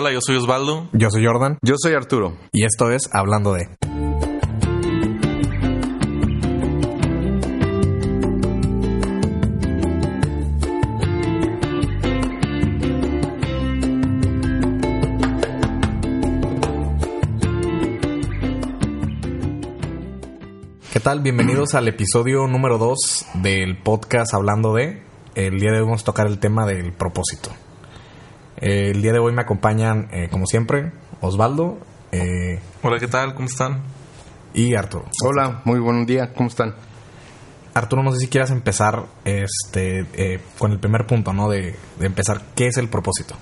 Hola, yo soy Osvaldo. Yo soy Jordan Yo soy Arturo. y esto es Hablando de. ¿Qué tal? Bienvenidos al episodio número 2 del podcast Hablando de. El día de hoy vamos a tocar el tema del propósito. Eh, El día de hoy me acompañan, eh, como siempre, Osvaldo eh, Hola, ¿qué tal? ¿Cómo están? y Arturo. Hola, muy buen día. ¿Cómo están? Arturo, no sé si quieras empezar este eh, con el primer punto, ¿no? De, de empezar, ¿qué es el propósito?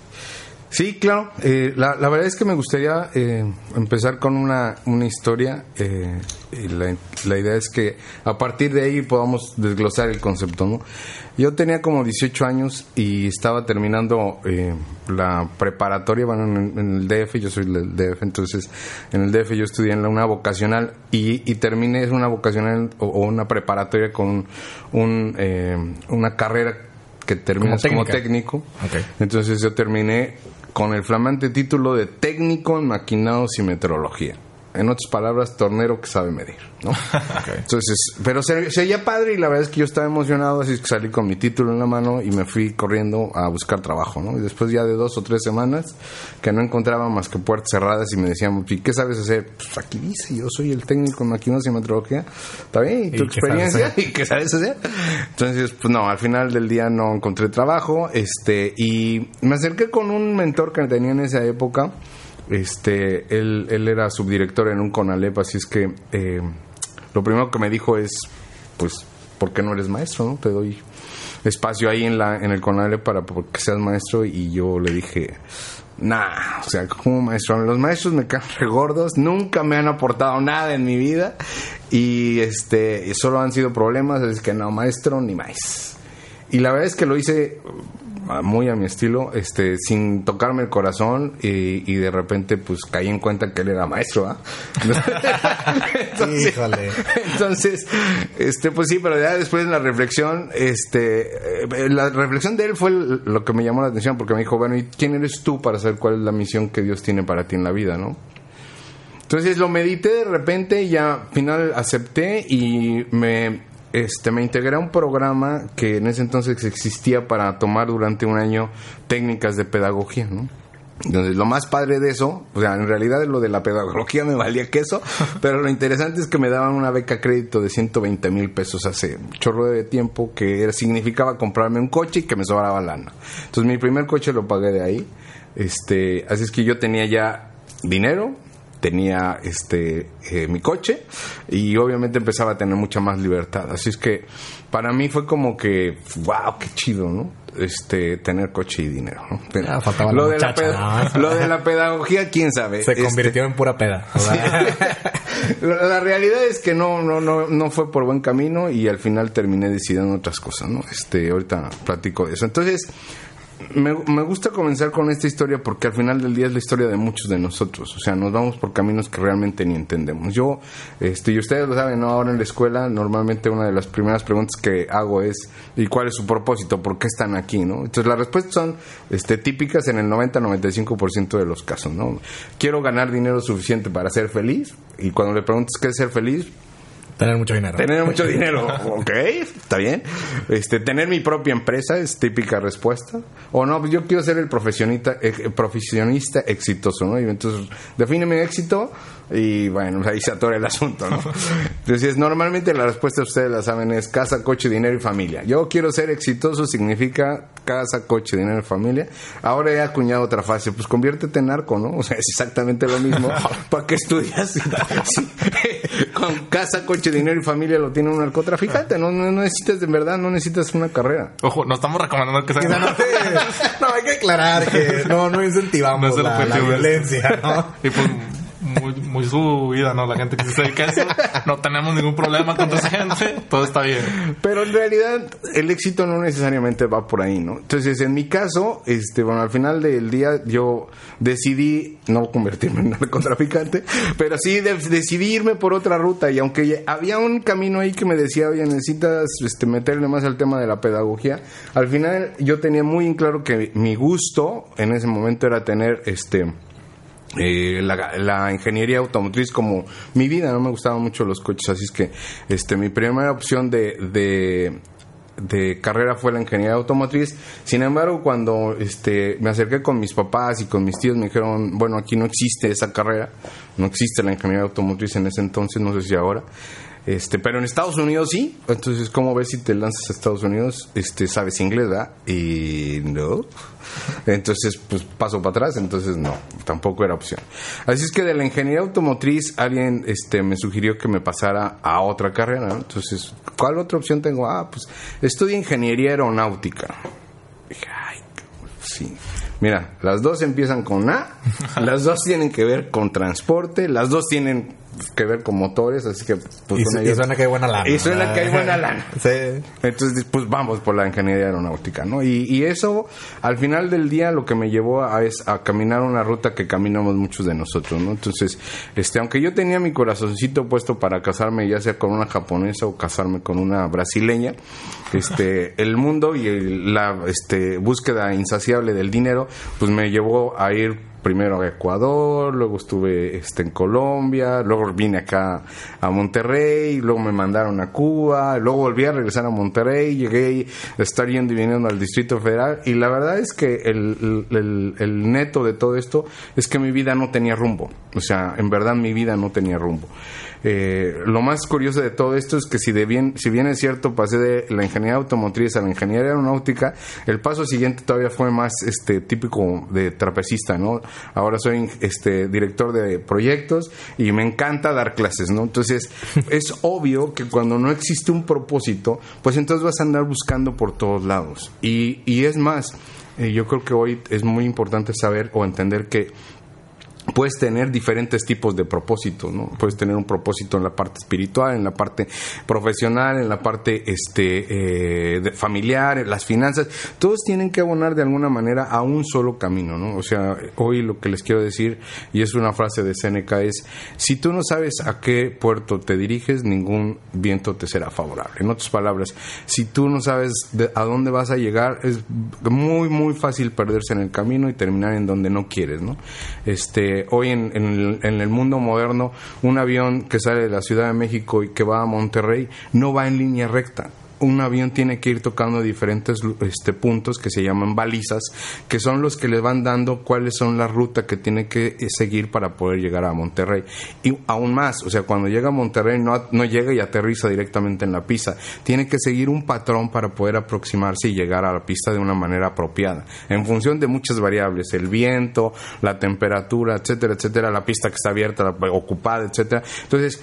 Sí, claro. Eh, la, la verdad es que me gustaría eh, empezar con una, una historia. eh, y la, la idea es que a partir de ahí podamos desglosar el concepto, ¿no? Yo tenía como 18 años y estaba terminando eh, la preparatoria, bueno, en, en el DF, yo soy del DF, entonces en el DF yo estudié en la- una vocacional y, y terminé una vocacional o, o una preparatoria con un, eh, una carrera que terminas como, técnico. Ok. Entonces yo terminé con el flamante título de técnico en maquinados y meteorología. En otras palabras, tornero que sabe medir, ¿no? Entonces, pero se, se oía padre y la verdad es que yo estaba emocionado, así que salí con mi título en la mano y me fui corriendo a buscar trabajo, ¿no? Y después ya de dos o tres semanas que no encontraba más que puertas cerradas y me decían, ¿y qué sabes hacer? Pues aquí dice, yo soy el técnico en y meteorología. ¿Está bien? ¿Y tu ¿Y qué sabes experiencia? ¿Y qué sabes hacer? Entonces, pues no, al final del día no encontré trabajo, este, y me acerqué con un mentor que tenía en esa época, este, él, él era subdirector en un CONALEP, así es que eh, lo primero que me dijo es, pues, ¿por qué no eres maestro, no? Te doy espacio ahí en la en el CONALEP para que seas maestro y yo le dije, nah, o sea, como maestro, los maestros me caen regordos, nunca me han aportado nada en mi vida y este solo han sido problemas, es que no, maestro ni más. Y la verdad es que lo hice muy a mi estilo, este, sin tocarme el corazón y, y de repente pues caí en cuenta que él era maestro, ¿ah? Entonces- Híjole. entonces, este, pues sí, pero ya después en la reflexión, este, eh, la reflexión de él fue lo que me llamó la atención porque me dijo, bueno, ¿y quién eres tú para saber cuál es la misión que Dios tiene para ti en la vida, no? Entonces lo medité de repente y ya al final acepté y me este me integré a un programa que en ese entonces existía para tomar durante un año técnicas de pedagogía, ¿no? Entonces, lo más padre de eso, o sea, en realidad lo de la pedagogía me valía queso, pero lo interesante es que me daban una beca crédito de 120 mil pesos hace un chorro de tiempo, que era- significaba comprarme un coche y que me sobraba lana. Entonces, mi primer coche lo pagué de ahí. Este, así es que yo tenía ya dinero, tenía este eh, mi coche y obviamente empezaba a tener mucha más libertad así es que para mí fue como que wow qué chido no este tener coche y dinero ¿no? Pero Ah, faltaba la lo, de la muchacha, peda- nada más. lo de la pedagogía quién sabe Se Este, convirtió en pura peda. la realidad es que no, no, no, no fue por buen camino y al final terminé decidiendo otras cosas, ¿no? Este, ahorita platico de eso. Entonces, me, gusta comenzar con esta historia porque al final del día es la historia de muchos de nosotros. O sea, nos vamos por caminos que realmente ni entendemos. Yo, este, y ustedes lo saben, ¿no? Ahora en la escuela, normalmente una de las primeras preguntas que hago es, ¿y cuál es su propósito? ¿Por qué están aquí, no? Entonces, las respuestas son, este, típicas en el 90-95% de los casos, ¿no? Quiero ganar dinero suficiente para ser feliz. Y cuando le preguntas qué es ser feliz, tener mucho dinero. Tener mucho dinero, ok, está bien. Este, tener mi propia empresa es típica respuesta. O no, pues yo quiero ser el profesionista, eh, profesionista exitoso, ¿no? Y entonces, define mi éxito y bueno, ahí se atora el asunto, ¿no? Entonces, normalmente la respuesta ustedes la saben es casa, coche, dinero y familia. Yo quiero ser exitoso significa casa, coche, dinero y familia. Ahora he acuñado otra fase, pues conviértete en narco, ¿no? O sea, es exactamente lo mismo. ¿Para qué estudias? Sí. Con casa, coche dinero y familia lo tiene un narcotraficante. No, no, no necesitas, de verdad, no necesitas una carrera. Ojo, no estamos recomendando que sea... se anote- no, hay que aclarar que no, no incentivamos No la, la violencia, ¿no? Y pues muy, muy su vida, ¿no? La gente que se dedica a eso, no tenemos ningún problema contra esa gente, todo está bien. Pero en realidad el éxito no necesariamente va por ahí, ¿no? Entonces, en mi caso, este, bueno, al final del día yo decidí no convertirme en narcotraficante, pero sí de- decidí irme por otra ruta y aunque había un camino ahí que me decía, oye, necesitas este, meterle más al tema de la pedagogía, al final yo tenía muy en claro que mi gusto en ese momento era tener este eh, la, la ingeniería automotriz como mi vida, no me gustaban mucho los coches, así es que este mi primera opción de, de, de carrera fue la ingeniería automotriz. Sin embargo, cuando este me acerqué con mis papás y con mis tíos, me dijeron, bueno, aquí no existe esa carrera, no existe la ingeniería automotriz en ese entonces, no sé si ahora. Este, pero en Estados Unidos sí. Entonces, ¿cómo ves si te lanzas a Estados Unidos? Este, sabes inglés, ¿verdad? Y no. Entonces, pues paso para atrás, entonces no, tampoco era opción. Así es que de la ingeniería automotriz alguien este me sugirió que me pasara a otra carrera, ¿no? Entonces, ¿cuál otra opción tengo? Ah, pues estudio ingeniería aeronáutica. Dije, ay, sí. Mira, las dos empiezan con A, las dos tienen que ver con transporte, las dos tienen que ver con motores, así que pues Y, suena que hay buena lana. Y suena que hay buena lana. Sí. Entonces, pues vamos por la ingeniería aeronáutica, ¿no? Y, y eso, al final del día, lo que me llevó a, es a caminar una ruta que caminamos muchos de nosotros, ¿no? Entonces, este, aunque yo tenía mi corazoncito puesto para casarme, ya sea con una japonesa o casarme con una brasileña, este, el mundo y el- la este, búsqueda insaciable del dinero, pues me llevó a ir primero a Ecuador, luego estuve este, en Colombia, luego vine acá a Monterrey, luego me mandaron a Cuba, luego volví a regresar a Monterrey, llegué a estar yendo y viniendo al Distrito Federal y la verdad es que el, el- neto de todo esto es que mi vida no tenía rumbo, o sea, en verdad mi vida no tenía rumbo. Eh, lo más curioso de todo esto es que si, de bien, si bien es cierto pasé de la ingeniería automotriz a la ingeniería aeronáutica, el paso siguiente todavía fue más este típico de trapecista, ¿no? Ahora soy este director de proyectos y me encanta dar clases, ¿no? Entonces, es obvio que cuando no existe un propósito, pues entonces vas a andar buscando por todos lados. Y, y es más, eh, yo creo que hoy es muy importante saber o entender que puedes tener diferentes tipos de propósitos, ¿no? Puedes tener un propósito en la parte espiritual, en la parte profesional, en la parte este eh, familiar, las finanzas. Todos tienen que abonar de alguna manera a un solo camino, ¿no? O sea, hoy lo que les quiero decir y es una frase de Seneca es si tú no sabes a qué puerto te diriges, ningún viento te será favorable. En otras palabras, si tú no sabes de- a dónde vas a llegar, es muy muy fácil perderse en el camino y terminar en donde no quieres, ¿no? Este, hoy en, en en el mundo moderno, un avión que sale de la Ciudad de México y que va a Monterrey no va en línea recta. Un avión tiene que ir tocando diferentes este, puntos que se llaman balizas, que son los que le van dando cuáles son las rutas que tiene que eh, seguir para poder llegar a Monterrey. Y aún más, o sea, cuando llega a Monterrey no, no llega y aterriza directamente en la pista. Tiene que seguir un patrón para poder aproximarse y llegar a la pista de una manera apropiada. En función de muchas variables, el viento, la temperatura, etcétera, etcétera, la pista que está abierta, la- ocupada, etcétera. Entonces,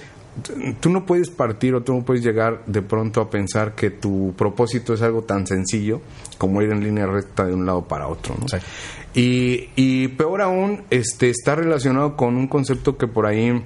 tú no puedes partir o tú no puedes llegar de pronto a pensar que tu propósito es algo tan sencillo como ir en línea recta de un lado para otro, ¿no? Sí. Y, y peor aún, este está relacionado con un concepto que por ahí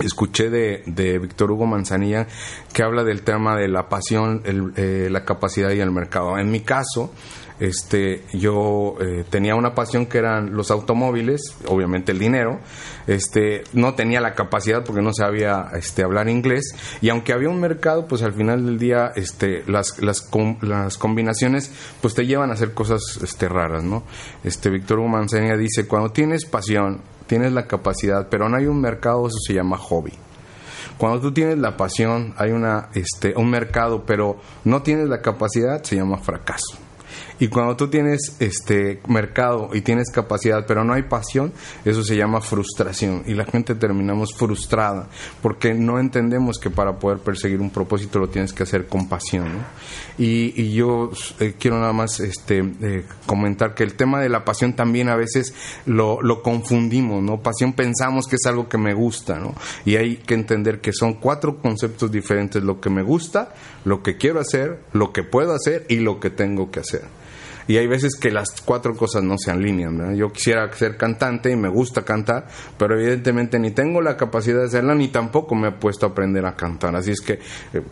escuché de, de Víctor Hugo Manzanilla que habla del tema de la pasión, el- eh, la capacidad y el mercado. En mi caso, este, yo eh, tenía una pasión que eran los automóviles, obviamente el dinero. Este, no tenía la capacidad porque no sabía este, hablar inglés y aunque había un mercado, pues al final del día, este, las, las, las combinaciones, pues te llevan a hacer cosas este, raras, ¿no? Este, Víctor Hugo dice cuando tienes pasión tienes la capacidad, pero no hay un mercado, eso se llama hobby. Cuando tú tienes la pasión, hay una, este, un mercado, pero no tienes la capacidad, se llama fracaso. Y cuando tú tienes este mercado y tienes capacidad, pero no hay pasión, eso se llama frustración. Y la gente terminamos frustrada porque no entendemos que para poder perseguir un propósito lo tienes que hacer con pasión. Y, y, yo eh, quiero nada más este, eh, comentar que el tema de la pasión también a veces lo, lo confundimos, ¿no? Pasión pensamos que es algo que me gusta, ¿no? Y hay que entender que son cuatro conceptos diferentes, lo que me gusta, lo que quiero hacer, lo que puedo hacer y lo que tengo que hacer y hay veces que las cuatro cosas no se alinean. Yo quisiera ser cantante y me gusta cantar, pero evidentemente ni tengo la capacidad de hacerla ni tampoco me he puesto a aprender a cantar. Así es que eh,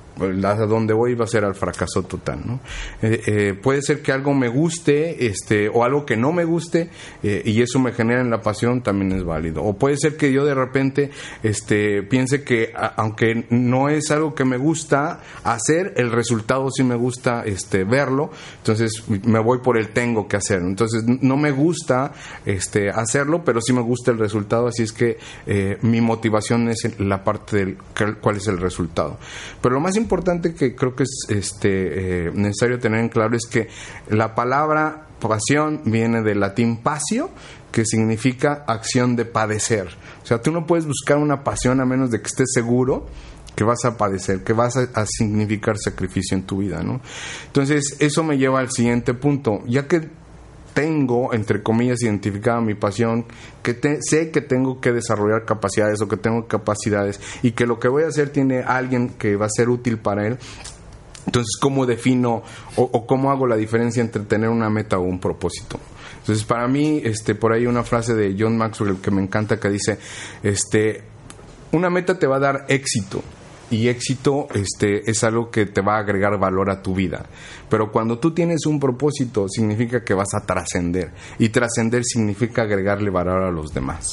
a donde voy va a ser al fracaso total. ¿no? Eh, eh, puede ser que algo me guste este, o algo que no me guste y eso me genera en la pasión también es válido. O puede ser que yo de repente este, piense que aunque no es algo que me gusta hacer, el resultado sí me gusta este, verlo. Entonces me voy por el tengo que hacer. Entonces, no me gusta este, hacerlo, pero sí me gusta el resultado, así es que eh, mi motivación es la parte del cuál es el resultado. Pero lo más importante que creo que es este, eh, necesario tener en claro es que la palabra pasión viene del latín pasio, que significa acción de padecer. O sea, tú no puedes buscar una pasión a menos de que estés seguro que vas a padecer, que vas a, significar sacrificio en tu vida, ¿no? Entonces, eso me lleva al siguiente punto. Ya que tengo, entre comillas, identificada mi pasión, que sé que tengo que desarrollar capacidades o que tengo capacidades y que lo que voy a hacer tiene alguien que va a ser útil para él. Entonces, ¿cómo defino o, o cómo hago la diferencia entre tener una meta o un propósito? Entonces, para mí, este, por ahí una frase de John Maxwell que me encanta que dice, este, una meta te va a dar éxito, y éxito este, es algo que te va a agregar valor a tu vida. Pero cuando tú tienes un propósito, significa que vas a trascender. Y trascender significa agregarle valor a los demás.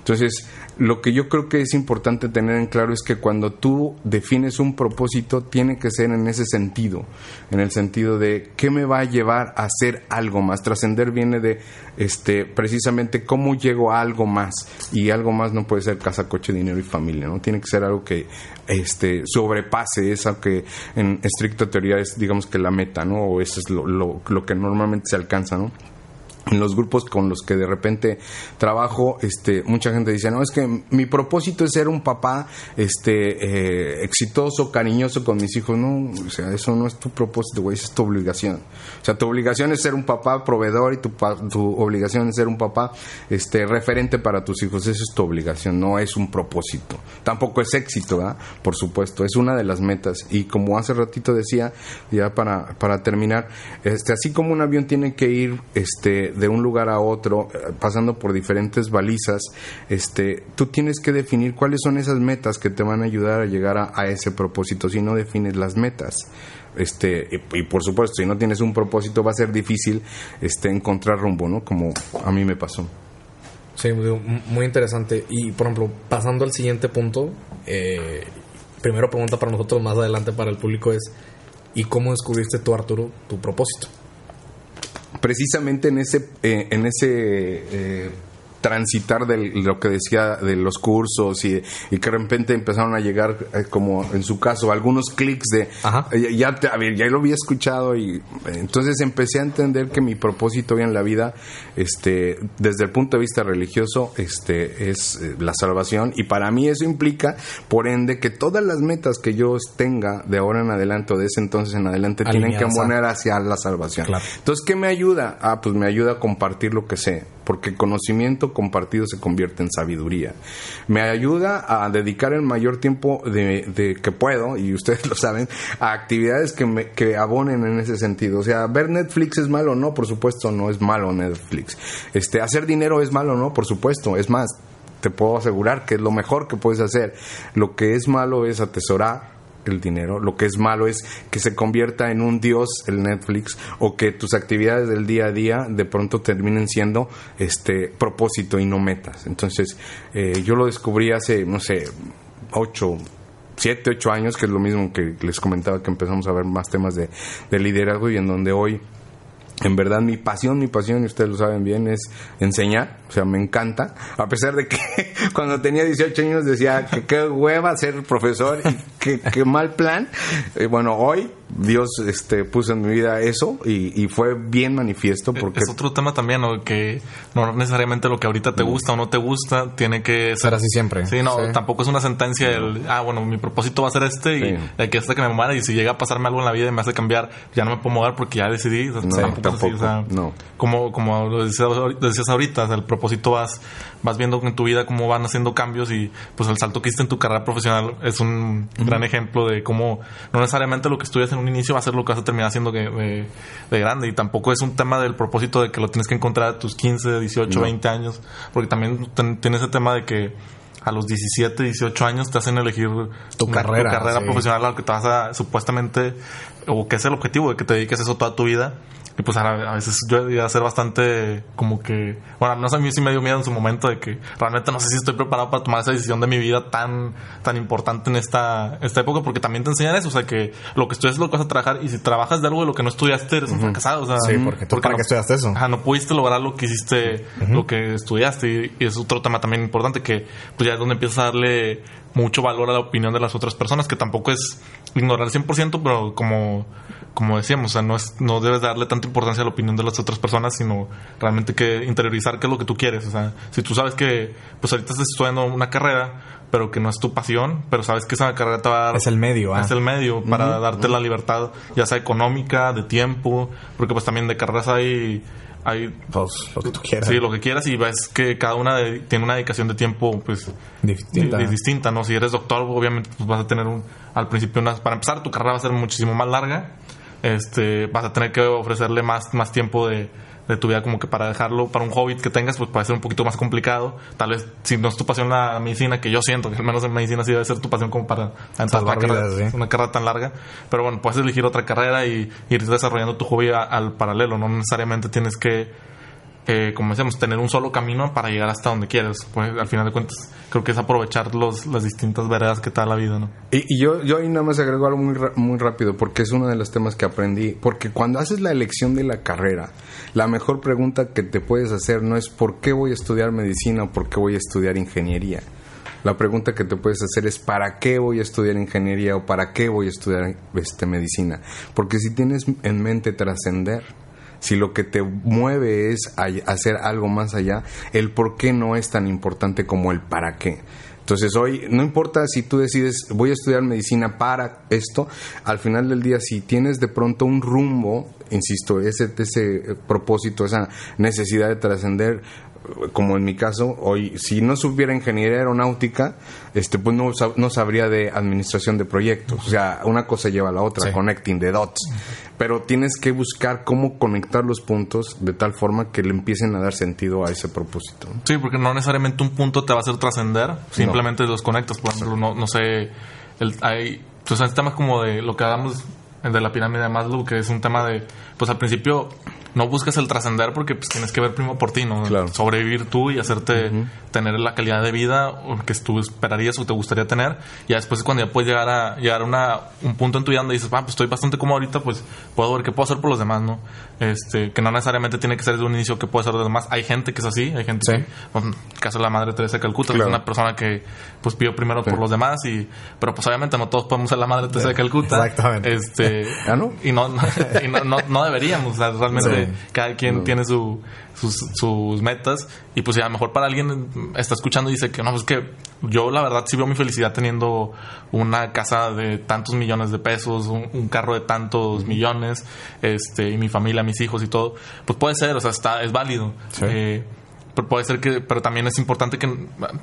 Entonces, lo que yo creo que es importante tener en claro es que cuando tú defines un propósito, tiene que ser en ese sentido, en el sentido de qué me va a llevar a hacer algo más. Trascender viene de este precisamente cómo llego a algo más y algo más no puede ser casa, coche, dinero y familia, ¿no? Tiene que ser algo que este sobrepase esa que en estricta teoría es digamos que la meta, ¿no? O eso es lo, lo, lo que normalmente se alcanza, ¿no? En los grupos con los que de repente trabajo, este, mucha gente dice, no, es que mi propósito es ser un papá, este, eh, exitoso, cariñoso con mis hijos. No, o sea, eso no es tu propósito, güey, es tu obligación. O sea, tu obligación es ser un papá proveedor y tu, tu obligación es ser un papá, este, referente para tus hijos. Esa es tu obligación, no es un propósito. Tampoco es éxito, ¿verdad? Por supuesto, es una de las metas. Y como hace ratito decía, ya para, para terminar, este, así como un avión tiene que ir, este, de un lugar a otro, eh, pasando por diferentes balizas, este, tú tienes que definir cuáles son esas metas que te van a ayudar a llegar a, ese propósito. Si no defines las metas, este, y, por supuesto, si no tienes un propósito, va a ser difícil este, encontrar rumbo, ¿no? Como a mí me pasó. Sí, muy, interesante. Y por ejemplo, pasando al siguiente punto, eh, primero pregunta para nosotros, más adelante para el público es, ¿y cómo descubriste tú, Arturo, tu propósito? Precisamente en ese, eh, en ese eh, transitar de lo que decía de los cursos y, que de repente empezaron a llegar, eh, como en su caso, algunos clics de, eh, ya, a ver, ya lo había escuchado y eh, entonces empecé a entender que mi propósito en la vida, este, desde el punto de vista religioso, este, es la salvación y para mí eso implica, por ende, que todas las metas que yo tenga de ahora en adelante o de ese entonces en adelante tienen que poner hacia la salvación. Entonces, ¿qué me ayuda? Ah, pues me ayuda a compartir lo que sé porque conocimiento compartido se convierte en sabiduría. Me ayuda a dedicar el mayor tiempo de, que puedo, y ustedes lo saben, a actividades que, me, que abonen en ese sentido. O sea, ver Netflix es malo, no, por supuesto, no es malo Netflix. Este, hacer dinero es malo, no, por supuesto, es más, te puedo asegurar que es lo mejor que puedes hacer. Lo que es malo es atesorar el dinero. Lo que es malo es que se convierta en un dios el Netflix o que tus actividades del día a día de pronto terminen siendo este propósito y no metas. Entonces, eh, yo lo descubrí hace, no sé, ocho, siete, ocho años, que es lo mismo que les comentaba que empezamos a ver más temas de, de liderazgo y en donde hoy en verdad mi pasión, mi pasión, y ustedes lo saben bien, es enseñar, o sea, me encanta, a pesar de que cuando tenía 18 años decía que qué hueva ser profesor y qué mal plan, eh, bueno, hoy Dios este, puso en mi vida eso y, y fue bien manifiesto porque... Es otro tema también, ¿no? Que no necesariamente lo que ahorita te gusta o no te gusta tiene que Ser así siempre. Sí, no, Sí. tampoco es una sentencia el, ah, bueno, mi propósito va a ser este y Sí. de aquí hasta que me muera y si llega a pasarme algo en la vida y me hace cambiar, ya no me puedo mover porque ya decidí. O sea, No, tampoco es así, tampoco, o sea, no. Como, como lo decías, ahori- decías ahorita, o sea, el propósito vas, vas viendo en tu vida cómo van haciendo cambios y pues el salto que hiciste en tu carrera profesional es un gran ejemplo de cómo no necesariamente lo que estudias en un inicio va a ser lo que vas a terminar haciendo de, de- de grande y tampoco es un tema del propósito de que lo tienes que encontrar a tus 15, 18, No. 20 años, porque también tiene ese tema de que a los 17, 18 años te hacen elegir Tu una- carrera, carrera sí. profesional a lo que te vas a supuestamente o que es el objetivo de que te dediques a eso toda tu vida. Y pues a, veces yo iba a ser bastante como que, bueno, no sé, a mí sí me dio miedo en su momento de que realmente no sé si estoy preparado para tomar esa decisión de mi vida tan, tan importante en esta, esta época, porque también te enseñan eso, o sea, que lo que estudias es lo que vas a trabajar y si trabajas de algo de lo que no estudiaste eres un fracasado, o sea, Sí, porque tú para no- qué estudiaste eso. Ajá, no pudiste lograr lo que hiciste, lo que estudiaste. Y, y es otro tema también importante que pues ya es donde empiezas a darle mucho valor a la opinión de las otras personas, que tampoco es ignorar 100%, pero como, como decíamos, o sea, no, es, no debes darle tanta importancia a la opinión de las otras personas, sino realmente que interiorizar qué es lo que tú quieres. O sea, si tú sabes que pues ahorita estás estudiando una carrera, pero que no es tu pasión, pero sabes que esa carrera te va a dar Es el medio, ah. es el medio para darte la libertad, ya sea económica, de tiempo, porque pues también de carreras hay, hay Pues lo que tú quieras. sí, lo que quieras y ves que cada una de- tiene una dedicación de tiempo pues Distinta. di- di- distinta, ¿no? Si eres doctor, obviamente pues vas a tener un, al principio unas, para empezar tu carrera va a ser muchísimo más larga, este, vas a tener que ofrecerle más, más tiempo de, de tu vida como que para dejarlo para un hobbit que tengas pues puede ser un poquito más complicado. Tal vez si no es tu pasión la medicina que yo siento que al menos en medicina sí debe ser tu pasión como para entrar una carrera, sí. una carrera tan larga. Pero bueno puedes elegir otra carrera y ir desarrollando tu hobby a- al paralelo. No necesariamente tienes que como decíamos, tener un solo camino para llegar hasta donde quieres. Pues al final de cuentas, creo que es aprovechar los, las distintas veredas que te da la vida, ¿no? Y, y yo, yo ahí nada más agrego algo muy, muy rápido, porque es uno de los temas que aprendí. Porque cuando haces la elección de la carrera, la mejor pregunta que te puedes hacer no es por qué voy a estudiar medicina o por qué voy a estudiar ingeniería. La pregunta que te puedes hacer es para qué voy a estudiar ingeniería o para qué voy a estudiar este, medicina. Porque si tienes en mente trascender, si lo que te mueve es hacer algo más allá, el por qué no es tan importante como el para qué. Entonces hoy, no importa si tú decides, voy a estudiar medicina para esto, al final del día, si tienes de pronto un rumbo, insisto, ese, ese propósito, esa necesidad de trascender, como en mi caso, hoy, si no supiera ingeniería aeronáutica, este, pues no, sab- no sabría de administración de proyectos. O sea, una cosa lleva a la otra, Sí. connecting the dots. Pero tienes que buscar cómo conectar los puntos de tal forma que le empiecen a dar sentido a ese propósito. Sí, porque no necesariamente un punto te va a hacer trascender, simplemente los conectas. Por ejemplo, no, no sé, el, hay pues, hay temas como de lo que hablamos de la pirámide de Maslow, que es un tema de, pues al principio no buscas el trascender porque pues tienes que ver primero por ti, ¿no? Claro. Sobrevivir tú y hacerte tener la calidad de vida que tú esperarías o te gustaría tener. Y ya después cuando ya puedes llegar a llegar a una, un punto en tu vida donde dices, ah, pues estoy bastante cómodo ahorita, pues puedo ver qué puedo hacer por los demás, ¿no? Este, que no necesariamente tiene que ser de un inicio que puede ser de los demás. Hay gente que es así, hay gente Sí. que, pues, en el caso de la madre Teresa de Calcuta, Claro. es una persona que pues pidió primero por los demás y, pero pues obviamente no todos podemos ser la madre Teresa de Calcuta. Exactamente. Este, ¿Ah, no? y no, y no, no, no deberíamos, o sea, realmente Sí. cada quien tiene su, sus, sus metas y pues a lo mejor para alguien está escuchando y dice que no, pues que yo la verdad sí veo mi felicidad teniendo una casa de tantos millones de pesos, un, un carro de tantos millones, este, y mi familia, mis hijos y todo, pues puede ser, o sea, está, es válido. Sí. Eh, pero puede ser que, pero también es importante que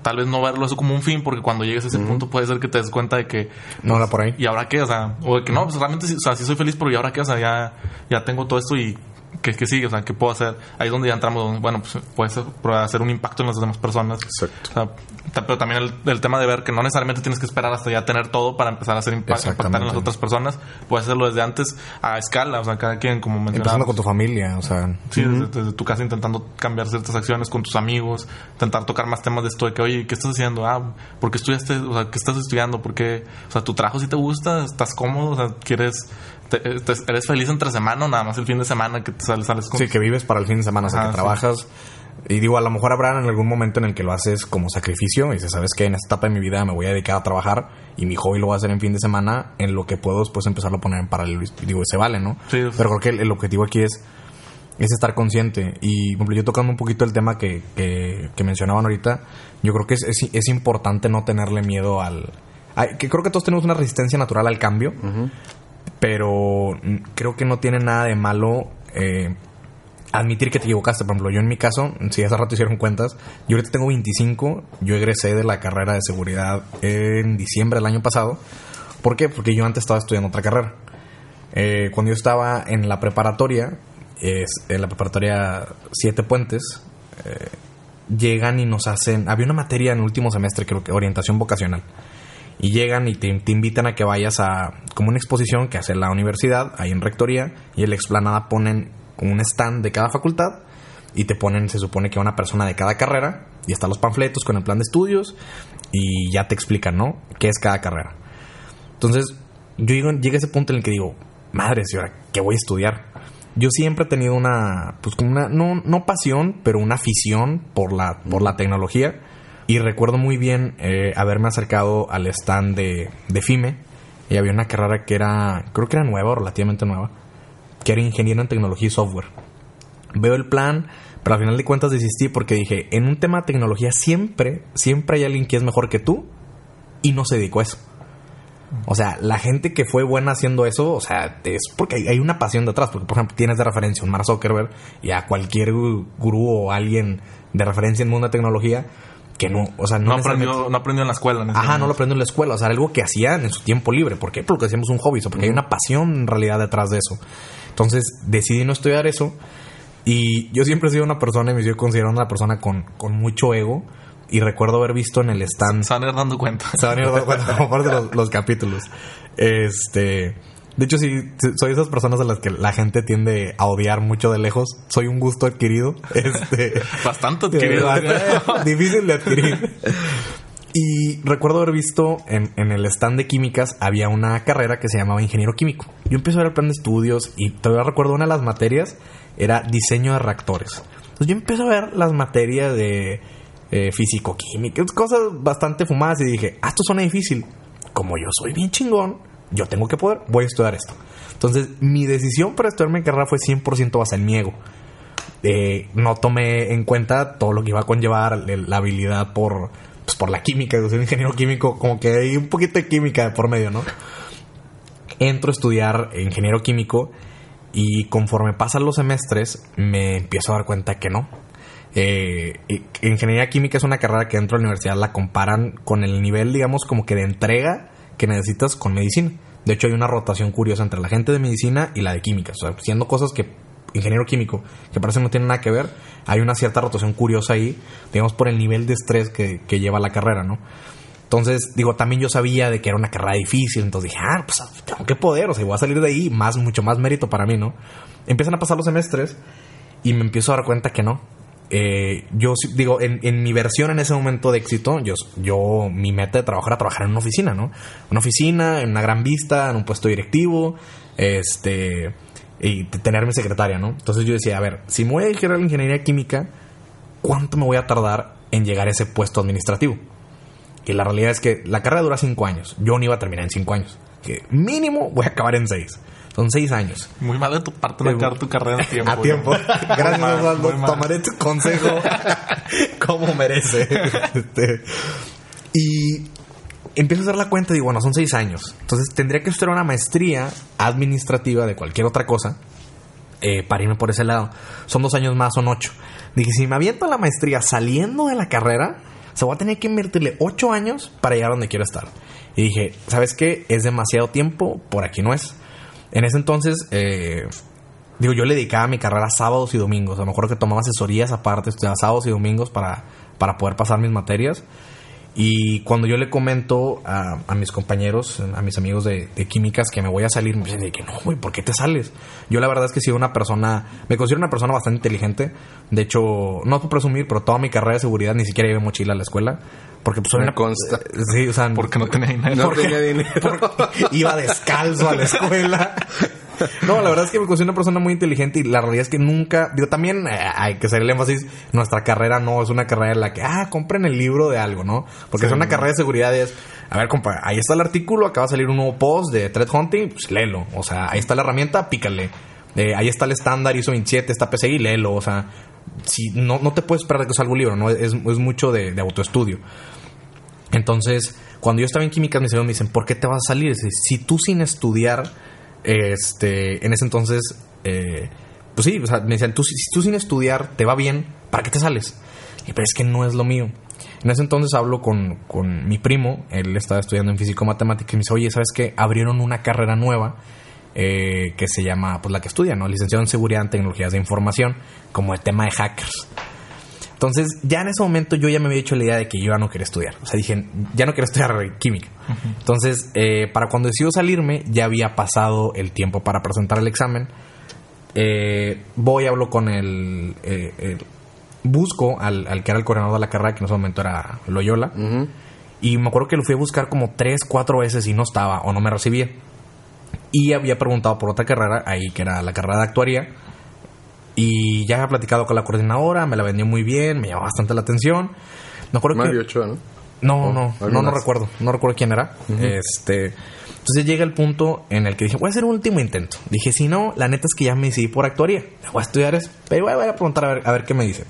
tal vez no verlo eso como un fin, porque cuando llegues a ese punto puede ser que te des cuenta de que No era por ahí. ¿Y ahora qué? O sea, o de que no, pues realmente o sea, sí soy feliz, pero ¿y ahora qué? O sea, ya, ya tengo todo esto y ¿qué, qué sigue? O sea, ¿qué puedo hacer? Ahí es donde ya entramos, bueno, pues puedes hacer un impacto en las demás personas. Exacto. O sea, ta- pero también el, el tema de ver que no necesariamente tienes que esperar hasta ya tener todo para empezar a hacer impa- impactar en las otras personas. Puedes hacerlo desde antes a escala, o sea, cada quien, como Empezando con tu familia, o sea, Sí, desde, desde tu casa intentando cambiar ciertas acciones con tus amigos, intentar tocar más temas de esto de que, oye, ¿qué estás haciendo? Ah, ¿por qué estudiaste? O sea, ¿qué estás estudiando? ¿Por qué? O sea, ¿tu trabajo sí te gusta? ¿Estás cómodo? O sea, ¿quieres, te- te- eres feliz entre semana o nada más el fin de semana que te sales, sales con... sí, que vives para el fin de semana, o sea, que sí. trabajas Y digo, a lo mejor habrá en algún momento en el que lo haces como sacrificio y dices, ¿sabes qué? En esta etapa de mi vida me voy a dedicar a trabajar y mi hobby lo voy a hacer en fin de semana, en lo que puedo después empezarlo a poner en paralelo. Y digo, se vale, ¿no? Sí. Pero creo que el, el objetivo aquí es, es estar consciente. Y, por ejemplo, yo tocando un poquito el tema que, que, que mencionaban ahorita, yo creo que es, es, es importante no tenerle miedo al... a- que creo que todos tenemos una resistencia natural al cambio, pero creo que no tiene nada de malo eh, admitir que te equivocaste. Por ejemplo, yo en mi caso, si hace rato hicieron cuentas, yo ahorita tengo 25, yo egresé de la carrera de seguridad en diciembre del año pasado. ¿Por qué? Porque yo antes estaba estudiando otra carrera. Eh, cuando yo estaba en la preparatoria, es, en la preparatoria Siete Puentes, eh, llegan y nos hacen... Había una materia en el último semestre, creo que orientación vocacional. Y llegan y te, invitan a que vayas a como una exposición que hace la universidad, ahí en rectoría, y en la explanada ponen un stand de cada facultad y te ponen, se supone que una persona de cada carrera, y están los panfletos con el plan de estudios, y ya te explican, ¿no? ¿Qué es cada carrera? Entonces, yo llega a ese punto en el que digo, madre señora, ¿qué voy a estudiar? Yo siempre he tenido una, pues como una, no, no pasión, pero una afición por la, por la tecnología. Y recuerdo muy bien eh, haberme acercado al stand de, de FIME. Y había una carrera que era, creo que era nueva o relativamente nueva, que era ingeniero en tecnología y software. Veo el plan, pero al final de cuentas desistí porque dije, en un tema de tecnología siempre, siempre hay alguien que es mejor que tú y no se dedicó a eso. O sea, la gente que fue buena haciendo eso, o sea, es porque hay, una pasión detrás. Porque, por ejemplo, tienes de referencia a un Mark Zuckerberg y a cualquier gu- gurú o alguien de referencia en el mundo de tecnología que no, o sea, no, No aprendió, no aprendió en la escuela. en Ajá, no lo aprendió en la escuela. O sea, era algo que hacían en su tiempo libre. ¿Por qué? Porque hacíamos un hobby. o porque hay una pasión en realidad detrás de eso. Entonces, decidí no estudiar eso. Y yo siempre he sido una persona, y me sigo considerando una persona con, con mucho ego. Y recuerdo haber visto en el stand Se van a ir dando cuenta. se van a ir dando cuenta a lo mejor de los, los capítulos. Este. De hecho, sí, soy esas personas a las que la gente tiende a odiar mucho de lejos. Soy un gusto adquirido. Este. Bastante adquirido. Difícil de adquirir. Y recuerdo haber visto en, en el stand de químicas había una carrera que se llamaba ingeniero químico. Yo empecé a ver el plan de estudios y todavía recuerdo una de las materias era diseño de reactores. Entonces yo empecé a ver las materias de eh, físico-química, cosas bastante fumadas y dije, ah, esto suena difícil. Como yo soy bien chingón, yo tengo que poder, voy a estudiar esto. Entonces mi decisión para estudiar mi carrera fue 100% basada en mi. Eh, no tomé en cuenta todo lo que iba a conllevar la habilidad por, pues, por la química. Yo soy ingeniero químico, como que hay un poquito de química de por medio, ¿no? Entro a estudiar ingeniero químico y conforme pasan los semestres me empiezo a dar cuenta que no. Eh, ingeniería química es una carrera que dentro de la universidad la comparan con el nivel, digamos, como que de entrega que necesitas con medicina. De hecho, hay una rotación curiosa entre la gente de medicina y la de química. O sea, siendo cosas que ingeniero químico, que parece no tienen nada que ver, hay una cierta rotación curiosa ahí, digamos, por el nivel de estrés que, que lleva la carrera, ¿no? Entonces, digo, también yo sabía de que era una carrera difícil, entonces dije, ah, pues tengo que poder, o sea, voy a salir de ahí, más, mucho más mérito para mí, ¿no? Empiezan a pasar los semestres y me empiezo a dar cuenta que no. Eh, yo digo, en, en mi versión en ese momento de éxito, yo, yo, mi meta de trabajar era trabajar en una oficina, ¿no? Una oficina, en una gran vista, en un puesto directivo, este, y tener mi secretaria, ¿no? Entonces yo decía, a ver, si me voy a dedicar a la ingeniería química, ¿cuánto me voy a tardar en llegar a ese puesto administrativo? Y la realidad es que la carrera dura cinco años. Yo no iba a terminar en cinco años. Que mínimo voy a acabar en seis. Son seis años. Muy mal de tu parte no acabar tu carrera a tiempo. A tiempo. güey. Gracias, mal, Osvaldo. Tomaré tu consejo como merece. Este, y empiezo a hacer la cuenta y digo, bueno, son seis años. Entonces tendría que estudiar una maestría administrativa de cualquier otra cosa eh, para irme por ese lado. Son dos años más, son ocho. Dije, si me aviento la maestría saliendo de la carrera, se voy a tener que invertirle ocho años para llegar a donde quiero estar. Y dije, ¿sabes qué? Es demasiado tiempo, por aquí no es. En ese entonces, eh, digo, yo le dedicaba a mi carrera sábados y domingos. A lo mejor que tomaba asesorías aparte, estudiaba sábados y domingos para, para poder pasar mis materias. Y cuando yo le comento a, a mis compañeros, a mis amigos de, de químicas que me voy a salir, me dicen de que no, güey, ¿por qué te sales? Yo la verdad es que he sido una persona, me considero una persona bastante inteligente. De hecho, no puedo presumir, pero toda mi carrera de seguridad ni siquiera llevé mochila a la escuela. Porque pues soy Me una... consta. Sí, o sea... Porque no tenía dinero. No porque- tenía dinero. porque iba descalzo a la escuela. no, la verdad es que me considero una persona muy inteligente y la realidad es que nunca, digo, también eh, hay que hacer el énfasis, nuestra carrera no es una carrera en la que, ah, compren el libro de algo, ¿no? Porque es una carrera de seguridad, es, a ver, compa, ahí está el artículo, acaba de salir un nuevo post de threat hunting, pues léelo, o sea, ahí está la herramienta, pícale. Eh, ahí está el estándar ISO 27, está PCI, léelo, o sea, si no, no te puedes esperar de que salga un libro, ¿no? Es, es mucho de, de autoestudio. Entonces, cuando yo estaba en química, mis amigos me dicen, ¿por qué te vas a salir? Si tú sin estudiar, este, en ese entonces, eh, pues sí, o sea, me dicen, tú, si tú sin estudiar te va bien, ¿para qué te sales? Y pero es que no es lo mío. En ese entonces hablo con, con mi primo, él estaba estudiando en físico-matemática y me dice, oye, ¿sabes qué? Abrieron una carrera nueva eh, que se llama, pues la que estudia, ¿no? Licenciado en Seguridad en Tecnologías de Información, como el tema de hackers. Entonces, ya en ese momento yo ya me había hecho la idea de que yo ya no quería estudiar. O sea, dije, ya no quiero estudiar química. Entonces, eh, para cuando decido salirme, ya había pasado el tiempo para presentar el examen. Eh, voy, hablo con el... eh, el- busco al, al que era el coordinador de la carrera, que en ese momento era Loyola. Y me acuerdo que lo fui a buscar como tres, cuatro veces y no estaba o no me recibía. Y había preguntado por otra carrera ahí, que era la carrera de actuaría. Y ya había platicado con la coordinadora, me la vendió muy bien, me llamó bastante la atención. Me acuerdo Mario que... Ochoa, ¿no? No, ¿O no, no, no recuerdo. No recuerdo quién era. Este. Entonces llega el punto en el que dije, voy a hacer un último intento. Dije, si no, la neta es que ya me decidí por actuaría. Voy a estudiar eso. Pero voy a- voy a preguntar a ver, a ver qué me dicen.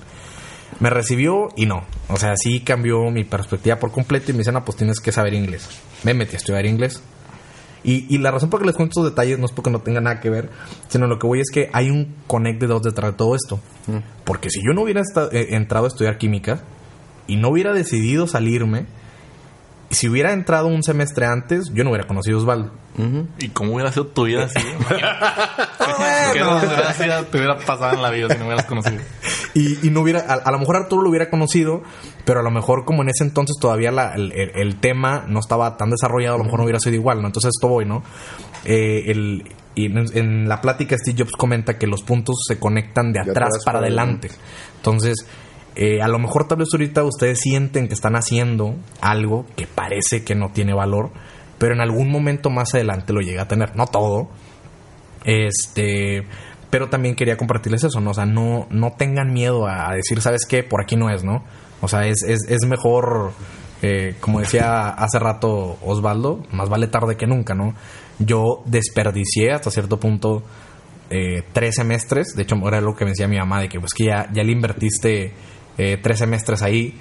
Me recibió y no. O sea, sí cambió mi perspectiva por completo y me dicen, no, pues tienes que saber inglés. Me metí a estudiar inglés. Y, y la razón por la que les cuento estos detalles no es porque no tenga nada que ver, sino lo que voy es que hay un connect de dos detrás de todo esto. Porque si yo no hubiera eh, entrado a estudiar química y no hubiera decidido salirme, si hubiera entrado un semestre antes, yo no hubiera conocido a Osvaldo. ¿Y cómo hubiera sido tu vida así? Qué desgracia te hubiera pasado en la vida si no hubieras conocido. Y, y no hubiera, a, a lo mejor Arturo lo hubiera conocido, pero a lo mejor como en ese entonces todavía la- el, el- el tema no estaba tan desarrollado, a lo mejor no hubiera sido igual, ¿no? Entonces esto voy, ¿no? Eh, el, y en, en la plática Steve Jobs comenta que los puntos se conectan de De atrás, atrás para para adelante. Entonces, eh, a lo mejor tal vez ahorita ustedes sienten que están haciendo algo que parece que no tiene valor, pero en algún momento más adelante lo llega a tener. No todo, este, pero también quería compartirles eso, ¿no? O sea, no, no tengan miedo a, decir, ¿sabes qué? Por aquí no es, ¿no? O sea, es, es, es mejor, eh, como decía hace rato Osvaldo, más vale tarde que nunca, ¿no? Yo desperdicié hasta cierto punto eh, tres semestres, de hecho era lo que me decía mi mamá, de que pues que ya, ya le invertiste eh, tres semestres ahí,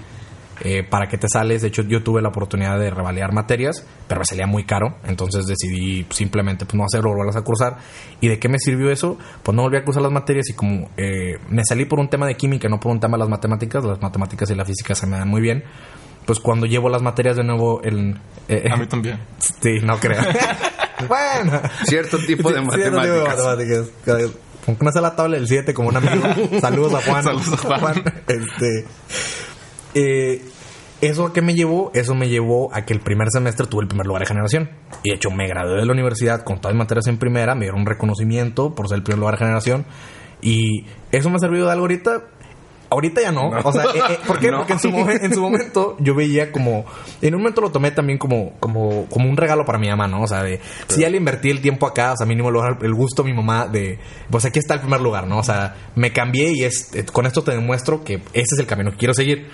eh, para que te sales. De hecho, yo tuve la oportunidad de revalidar materias, pero me salía muy caro. Entonces decidí simplemente pues, no hacerlo, volverlas a cursar. ¿Y de qué me sirvió eso? Pues no volví a cursar las materias y como eh, me salí por un tema de química, no por un tema de las matemáticas, las matemáticas y la física se me dan muy bien. Pues cuando llevo las materias de nuevo, el, eh, A mí también. Sí, no creo. bueno. Cierto tipo de Sí, cierto tipo de matemáticas. Aunque no sea la tabla del 7 como un amigo. Saludos a Juan. Saludos a Juan. Este, eh, ¿Eso a qué me llevó? Eso me llevó a que el primer semestre tuve el primer lugar de generación. Y de hecho me gradué de la universidad con todas mis materias en primera, me dieron un reconocimiento por ser el primer lugar de generación. Y eso me ha servido de algo ahorita. Ahorita ya no. O sea, eh, eh, ¿por qué? No. Porque en su, en su momento yo veía como... En un momento lo tomé también como, como, como un regalo para mi mamá, ¿no? O sea, de... Si ya le invertí el tiempo acá, o sea, mínimo el gusto a mi mamá de... Pues aquí está el primer lugar, ¿no? O sea, me cambié y es, eh, con esto te demuestro que ese es el camino que quiero seguir.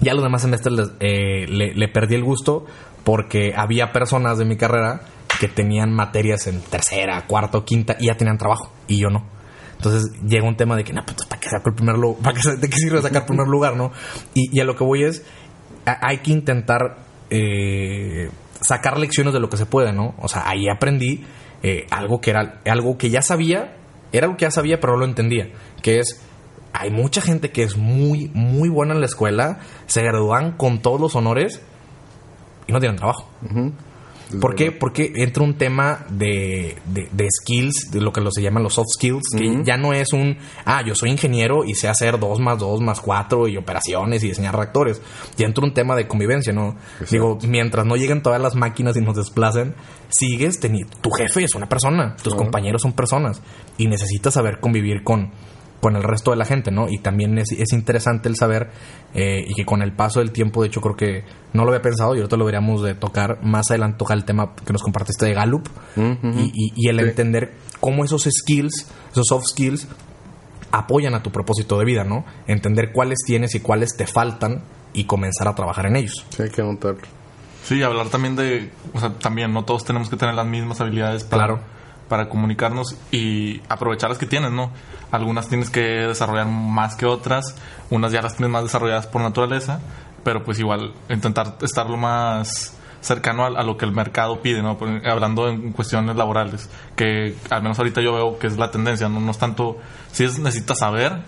Ya los demás semestres eh, le, le perdí el gusto porque había personas de mi carrera que tenían materias en tercera, cuarta quinta y ya tenían trabajo y yo no. Entonces llega un tema de que, no, pues ¿para qué saco el primer lugar? ¿Para qué, ¿De qué sirve sacar el primer lugar, no? Y, y a lo que voy es, a- hay que intentar eh, sacar lecciones de lo que se puede, ¿no? O sea, ahí aprendí eh, algo que era algo que ya sabía, era algo que ya sabía, pero no lo entendía, que es hay mucha gente que es muy, muy buena en la escuela, se gradúan con todos los honores y no tienen trabajo. ¿Por qué? Porque entra un tema de, de, de skills, de lo que se llaman los soft skills, que ya no es un, ah, yo soy ingeniero y sé hacer dos más dos más cuatro y operaciones y diseñar reactores. Ya entra un tema de convivencia, ¿no? Digo, mientras no lleguen todas las máquinas y nos desplacen, sigues teniendo, tu jefe es una persona, tus compañeros son personas y necesitas saber convivir con con el resto de la gente, ¿no? Y también es, es interesante el saber eh, y que con el paso del tiempo, de hecho creo que no lo había pensado y ahorita lo deberíamos de tocar, más adelante tocar el tema que nos compartiste de Gallup y, y- y el entender cómo esos skills, esos soft skills, apoyan a tu propósito de vida, ¿no? Entender cuáles tienes y cuáles te faltan y comenzar a trabajar en ellos. Sí, hay que anotarlo. Sí, hablar también de, o sea, también no todos tenemos que tener las mismas habilidades para, Claro. Para comunicarnos y aprovechar las que tienes, ¿no? Algunas tienes que desarrollar más que otras, unas ya las tienes más desarrolladas por naturaleza, pero pues igual intentar estar lo más cercano a, lo que el mercado pide, ¿no? Hablando en cuestiones laborales, que al menos ahorita yo veo que es la tendencia, no, no es tanto, si es necesitas saber,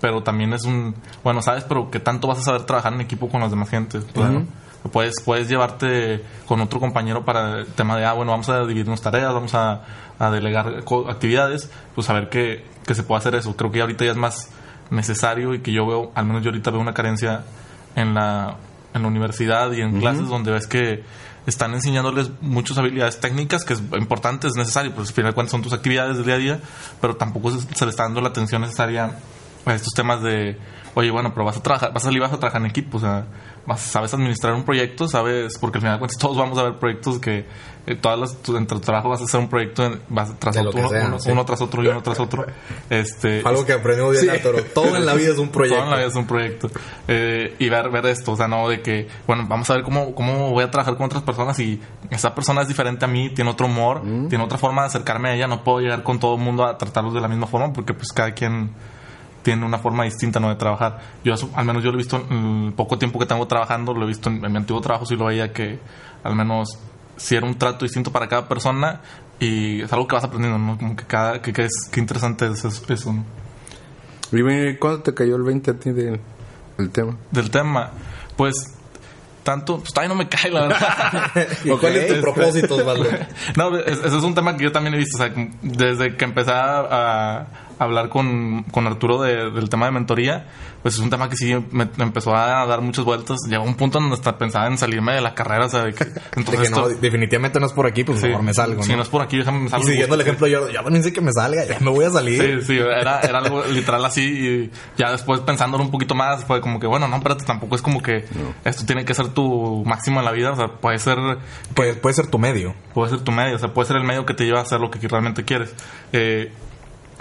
pero también es un, bueno, sabes, pero que tanto vas a saber trabajar en equipo con las demás gentes, claro. Puedes, puedes llevarte con otro compañero para el tema de, ah, bueno, vamos a dividirnos tareas, vamos a, a delegar actividades, pues saber que, que se puede hacer eso. Creo que ahorita ya es más necesario y que yo veo, al menos yo ahorita veo una carencia en la, en la universidad y en clases donde ves que están enseñándoles muchas habilidades técnicas que es importante, es necesario, pues al final cuentas son tus actividades del día a día, pero tampoco se, se le está dando la atención necesaria estos temas de, oye, bueno, pero vas a trabajar, vas a salir, vas a trabajar en equipo, o sea, vas- sabes administrar un proyecto, sabes, porque al final de cuentas todos vamos a ver proyectos que eh, todas las, tu, entre tu trabajo vas a hacer un proyecto en- vas tras otro, uno, sea, uno- sí. uno tras otro y uno tras otro. Este, Algo que aprendimos bien, Sí. Arturo. Todo en la vida es un proyecto. todo en la vida es un proyecto. Eh, y ver, ver esto, o sea, no de que, bueno, vamos a ver cómo, cómo voy a trabajar con otras personas y esa persona es diferente a mí, tiene otro humor, tiene otra forma de acercarme a ella, no puedo llegar con todo el mundo a tratarlos de la misma forma porque pues cada quien tiene una forma distinta ¿no? de trabajar. Yo al menos yo lo he visto en el poco tiempo que tengo trabajando, lo he visto en, en mi antiguo trabajo, sí lo veía que al menos si era un trato distinto para cada persona y es algo que vas aprendiendo, ¿no? Como que cada, que, que es, qué interesante es eso, eso, ¿no? Y ¿cuándo te cayó el 20 a ti del, del tema? del tema, pues tanto, pues todavía no me cae la verdad. ¿Y cuál es tu propósito, Osvaldo? no, es- ese es un tema que yo también he visto, o sea, desde que empecé a, a hablar con, con Arturo de- del tema de mentoría, pues es un tema que sí me, me empezó a dar muchas vueltas. Llegó un punto donde hasta pensaba en salirme de la carrera, o sea, de que, De entonces que no, esto- definitivamente no es por aquí, pues sí, mejor me salgo, Si ¿no? no es por aquí, déjame me Y salgo. siguiendo el ejemplo, yo, yo también sé que me salga, ya me voy a salir. Sí, sí, era, era algo literal así y ya después pensándolo un poquito más fue como que, bueno, no, espérate, tampoco es como que esto tiene que ser tu máximo en la vida, o sea, puede ser, Puede, puede ser tu medio. puede ser tu medio, o sea, puede ser el medio que te lleva a hacer lo que realmente quieres. Eh,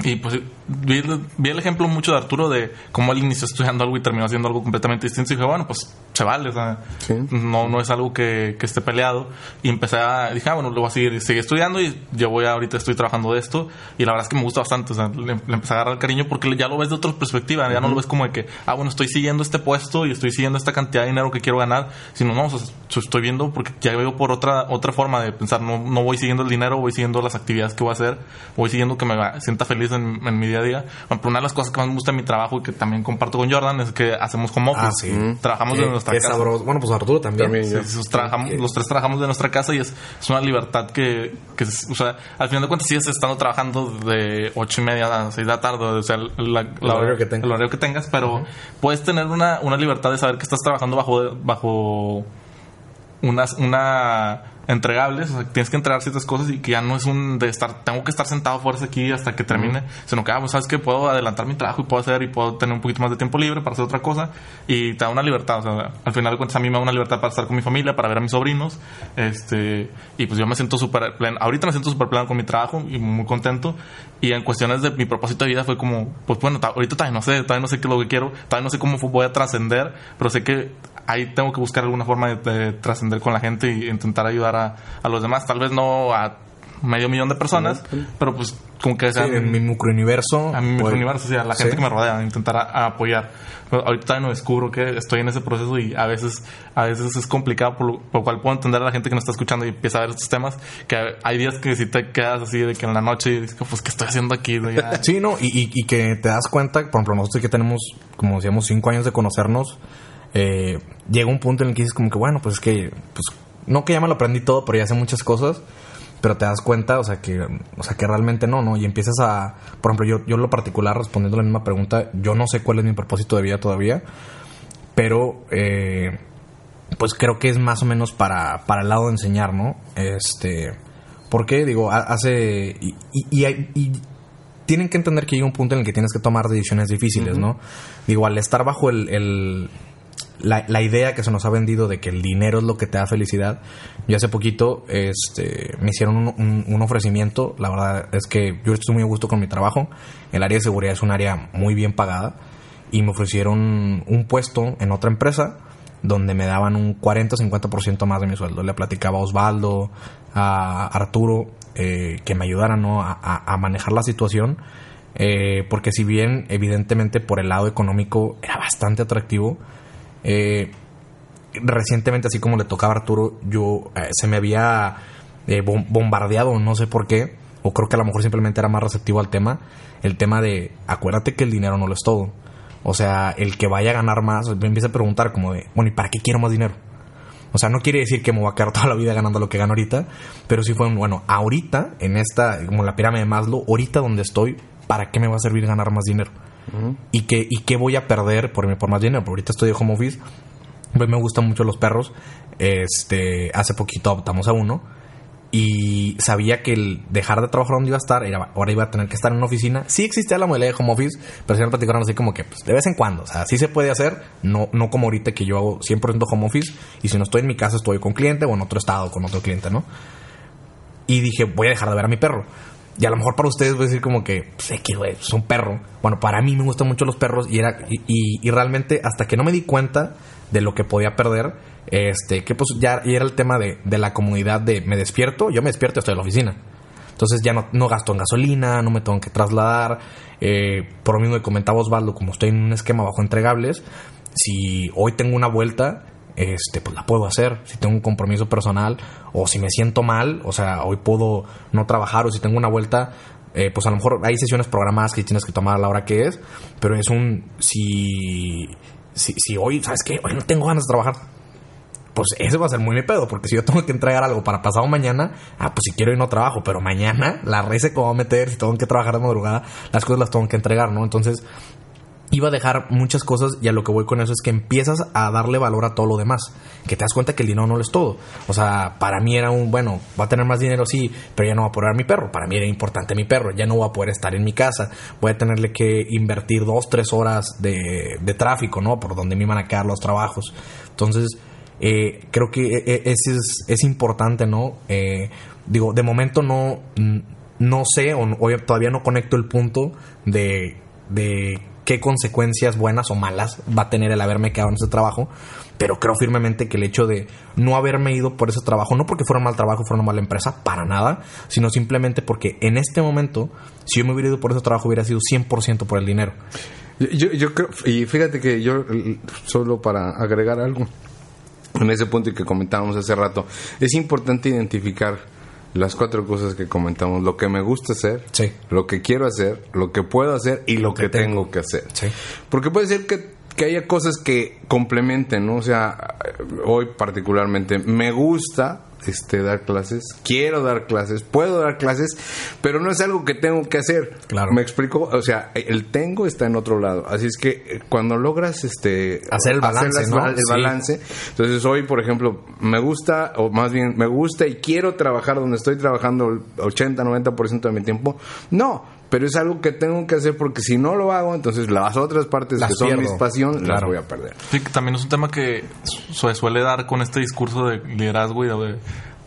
y pues vi, el- vi el ejemplo mucho de Arturo de cómo él inició estudiando algo y terminó haciendo algo completamente distinto. Y dije, bueno, pues se vale, o sea, Sí. no, no es algo que, que esté peleado. Y empecé a, dije, ah, bueno, lo voy a seguir, seguir estudiando y yo voy a, ahorita estoy trabajando de esto. Y la verdad es que me gusta bastante, o sea, le, le empecé a agarrar el cariño porque ya lo ves de otra perspectiva, ya no lo ves como de que, ah, bueno, estoy siguiendo este puesto y estoy siguiendo esta cantidad de dinero que quiero ganar, sino no, o sea, so- estoy viendo porque ya veo por otra, otra forma de pensar, no, no voy siguiendo el dinero, voy siguiendo las actividades que voy a hacer, voy siguiendo que me sienta feliz en, en mi día a día. Bueno, pero una de las cosas que más me gusta en mi trabajo y que también comparto con Jordan es que hacemos home office. Ah, sí. Trabajamos de nuestra qué casa. sabroso. Bueno, pues Arturo también. También. Sí, sí, sus- trabajamos, los tres trabajamos de nuestra casa y es, es una libertad que, que o sea, al final de cuentas sigues estando trabajando de ocho y media a seis de la tarde, o sea, la- la- horario que tengas. el horario que tengas, pero puedes tener una, una libertad de saber que estás trabajando bajo, bajo unas, una entregables, o sea, tienes que entregar ciertas cosas y que ya no es un de estar, tengo que estar sentado fuerza aquí hasta que termine, sino que, ah, pues sabes que puedo adelantar mi trabajo y puedo hacer y puedo tener un poquito más de tiempo libre para hacer otra cosa y te da una libertad, o sea, al final de cuentas a mí me da una libertad para estar con mi familia, para ver a mis sobrinos, este, y pues yo me siento súper pleno, ahorita me siento súper pleno con mi trabajo y muy contento y en cuestiones de mi propósito de vida fue como, pues bueno, ta- ahorita todavía no sé, todavía no sé qué es lo que quiero, todavía no sé cómo voy a trascender, pero sé que ahí tengo que buscar alguna forma de, de trascender con la gente y intentar ayudar a, a los demás. Tal vez no a medio millón de personas, pero pues como que Sí, sean en mi microuniverso. a mi pues, universo, o sea, a la sí. gente que me rodea, intentar a- a apoyar. Pero ahorita no descubro que estoy en ese proceso y a veces, a veces es complicado, por lo, por lo cual puedo entender a la gente que nos está escuchando y empieza a ver estos temas, que hay días que si te quedas así de que en la noche y dices, pues, ¿qué estoy haciendo aquí? Ya- Sí, no, y, y- y que te das cuenta, por ejemplo, nosotros que tenemos, como decíamos, cinco años de conocernos, eh, llega un punto en el que dices como que, bueno, pues es que, pues, no que ya me lo aprendí todo, pero ya sé muchas cosas, pero te das cuenta, o sea, que, o sea, que realmente no, ¿no? Y empiezas a, por ejemplo, yo, yo en lo particular, respondiendo a la misma pregunta, yo no sé cuál es mi propósito de vida todavía, pero, eh, pues creo que es más o menos para, para el lado de enseñar, ¿no? Este, porque, digo, ha- hace, y, y, y hay- y tienen que entender que llega un punto en el que tienes que tomar decisiones difíciles, ¿no? Digo, al estar bajo el, el la, la, idea que se nos ha vendido de que el dinero es lo que te da felicidad. Yo hace poquito este, me hicieron un, ofrecimiento. La verdad es que yo estoy muy a gusto con mi trabajo. El área de seguridad es un área muy bien pagada. Y me ofrecieron un puesto en otra empresa donde me daban un 40 o 50% más de mi sueldo. Le platicaba a Osvaldo, a Arturo, eh, que me ayudaran ¿no? a, a, manejar la situación. Eh, porque si bien evidentemente por el lado económico era bastante atractivo, eh, recientemente, así como le tocaba a Arturo, yo eh, se me había eh, bombardeado, no sé por qué, o creo que a lo mejor simplemente era más receptivo al tema, el tema de, acuérdate que el dinero no lo es todo. O sea, el que vaya a ganar más, me empieza a preguntar como de, bueno, ¿y para qué quiero más dinero? O sea, no quiere decir que me voy a quedar toda la vida ganando lo que gano ahorita, pero sí fue un, bueno, ahorita, en esta, como la pirámide de Maslow, ahorita donde estoy, ¿para qué me va a servir ganar más dinero? Y, qué, y qué voy a perder por, por más dinero. Porque ahorita estoy de home office, pues me gustan mucho los perros. Este, hace poquito adoptamos a uno y sabía que el dejar de trabajar donde iba a estar, era, ahora iba a tener que estar en una oficina. Sí existía la modalidad de home office, pero se me platicaron así como que pues, de vez en cuando. O sea, sí se puede hacer, no, no como ahorita que yo hago 100% home office y si no estoy en mi casa estoy con cliente o en otro estado con otro cliente, ¿no? Y dije, voy a dejar de ver a mi perro. Y a lo mejor para ustedes voy a decir como que, sé que, güey, es un perro. Bueno, para mí me gustan mucho los perros y, era, y, y, realmente hasta que no me di cuenta de lo que podía perder, este, que pues ya era el tema de, de la comunidad de me despierto, yo me despierto y estoy en la oficina. Entonces ya no, no gasto en gasolina, no me tengo que trasladar. Eh, por lo mismo que comentaba Osvaldo, como estoy en un esquema bajo entregables, si hoy tengo una vuelta, este, pues la puedo hacer. Si tengo un compromiso personal o si me siento mal, o sea, hoy puedo no trabajar o si tengo una vuelta, eh, pues a lo mejor hay sesiones programadas que tienes que tomar a la hora que es, pero es un, si, si, si hoy, ¿sabes qué? Hoy no tengo ganas de trabajar. Pues ese va a ser muy mi pedo, porque si yo tengo que entregar algo para pasado mañana, ah, pues si quiero y no trabajo, pero mañana la reza que voy a meter, si tengo que trabajar de madrugada, las cosas las tengo que entregar, ¿no? Entonces, iba a dejar muchas cosas y a lo que voy con eso es que empiezas a darle valor a todo lo demás. Que te das cuenta que el dinero no lo es todo. O sea, para mí era un, bueno, va a tener más dinero, sí, pero ya no va a poder mi perro. Para mí era importante mi perro. Ya no voy a poder estar en mi casa. Voy a tenerle que invertir dos, tres horas de, de tráfico, ¿no? Por donde me iban a quedar los trabajos. Entonces, eh, creo que e, e, es, es, es importante, ¿no? Eh, digo, de momento no, no sé o, o todavía no conecto el punto de, de qué consecuencias buenas o malas va a tener el haberme quedado en ese trabajo, pero creo firmemente que el hecho de no haberme ido por ese trabajo, no porque fuera un mal trabajo, fuera una mala empresa, para nada, sino simplemente porque en este momento, si yo me hubiera ido por ese trabajo, hubiera sido 100% por el dinero. Yo, creo, y fíjate que yo, solo para agregar algo, en ese punto que comentábamos hace rato, es importante identificar las cuatro cosas que comentamos, lo que me gusta hacer, sí. lo que quiero hacer, lo que puedo hacer y lo, lo que, que, tengo. tengo que hacer. Sí. Porque puede ser que, que, haya cosas que complementen, ¿no? O sea, hoy particularmente me gusta este, dar clases, quiero dar clases, puedo dar clases, pero no es algo que tengo que hacer. Claro. Me explico, o sea, el tengo está en otro lado. Así es que cuando logras este hacer el balance, hacer las, ¿no? el balance, entonces hoy, por ejemplo, me gusta o más bien me gusta y quiero trabajar donde estoy trabajando el 80, 90% de mi tiempo. No, pero es algo que tengo que hacer porque si no lo hago, entonces las otras partes Las que son pierdo. mis pasión las Claro. voy a perder. Sí, que también es un tema que se suele dar con este discurso de liderazgo y de,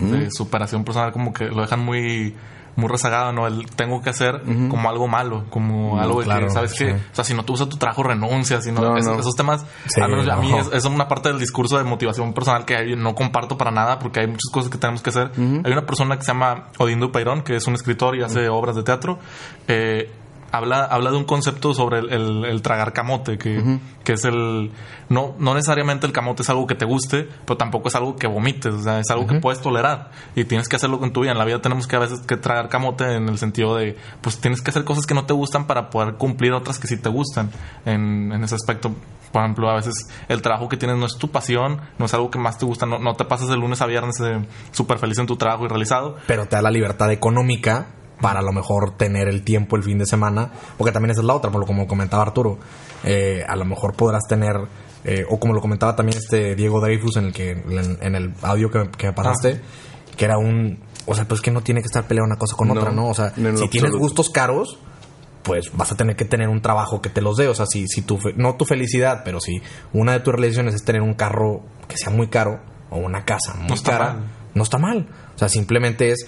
de superación personal, como que lo dejan muy muy rezagado, ¿no? El tengo que hacer como algo malo, como algo de claro, que, ¿sabes sí. qué? O sea, si no te gusta tu trabajo, renuncias, si no, No, esos, no. esos temas, Sí, al menos a mí es, es una parte del discurso de motivación personal que no comparto para nada, porque hay muchas cosas que tenemos que hacer. Hay una persona que se llama Odindo Peirón, que es un escritor y hace obras de teatro. Eh, habla, habla de un concepto sobre el, el- el tragar camote, que, que es el... No, no necesariamente el camote es algo que te guste, pero tampoco es algo que vomites, o sea, es algo que puedes tolerar y tienes que hacerlo con tu vida. En la vida tenemos que a veces que tragar camote en el sentido de, pues tienes que hacer cosas que no te gustan para poder cumplir otras que sí te gustan en, en ese aspecto. Por ejemplo, a veces el trabajo que tienes no es tu pasión, no es algo que más te gusta, no, no te pasas de lunes a viernes eh, súper feliz en tu trabajo y realizado, pero te da la libertad económica para a lo mejor tener el tiempo el fin de semana, porque también esa es la otra, por lo como comentaba Arturo, eh, a lo mejor podrás tener, eh, o como lo comentaba también este Diego Dreyfus en el que en, en el audio que, que me pasaste, que era un, o sea, pues que no tiene que estar peleando una cosa con No, otra, ¿no? O sea, si tienes gustos caros, pues vas a tener que tener un trabajo que te los dé. O sea, si, si tu, no tu felicidad, pero si una de tus realizaciones es tener un carro que sea muy caro o una casa muy No cara, mal. no está mal. O sea, simplemente es,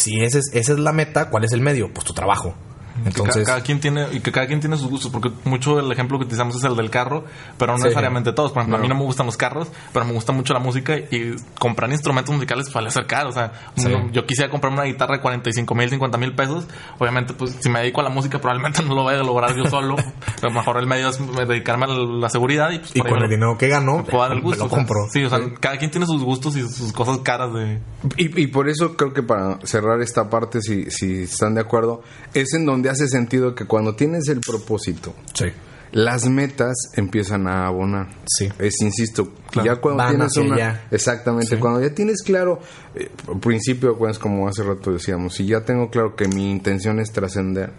si ese es, esa es la meta, ¿cuál es el medio? Pues tu trabajo. Que Entonces, ca- cada, quien tiene y que cada quien tiene sus gustos porque mucho el ejemplo que utilizamos es el del carro pero no Sí. necesariamente todos por ejemplo a mí No. no me gustan los carros pero me gusta mucho la música y comprar instrumentos musicales suele ser caro o sea Sí. no- yo quisiera comprarme una guitarra de 45 mil 50 mil pesos obviamente pues si me dedico a la música probablemente no lo vaya a lograr yo solo a lo mejor el medio es dedicarme a la seguridad y pues y con el lo- dinero que gano, me puedo dar el me gusto lo o sea, compro. sí o sea cada quien tiene sus gustos y sus cosas caras de Y, y por eso creo que para cerrar esta parte, si, si están de acuerdo, es en donde hace sentido que cuando tienes el propósito, Sí. las metas empiezan a abonar. Sí. Es, insisto, Claro. ya cuando Van tienes una... allá. Exactamente, cuando ya tienes claro, eh, al principio, pues, como hace rato decíamos, si ya tengo claro que mi intención es trascender,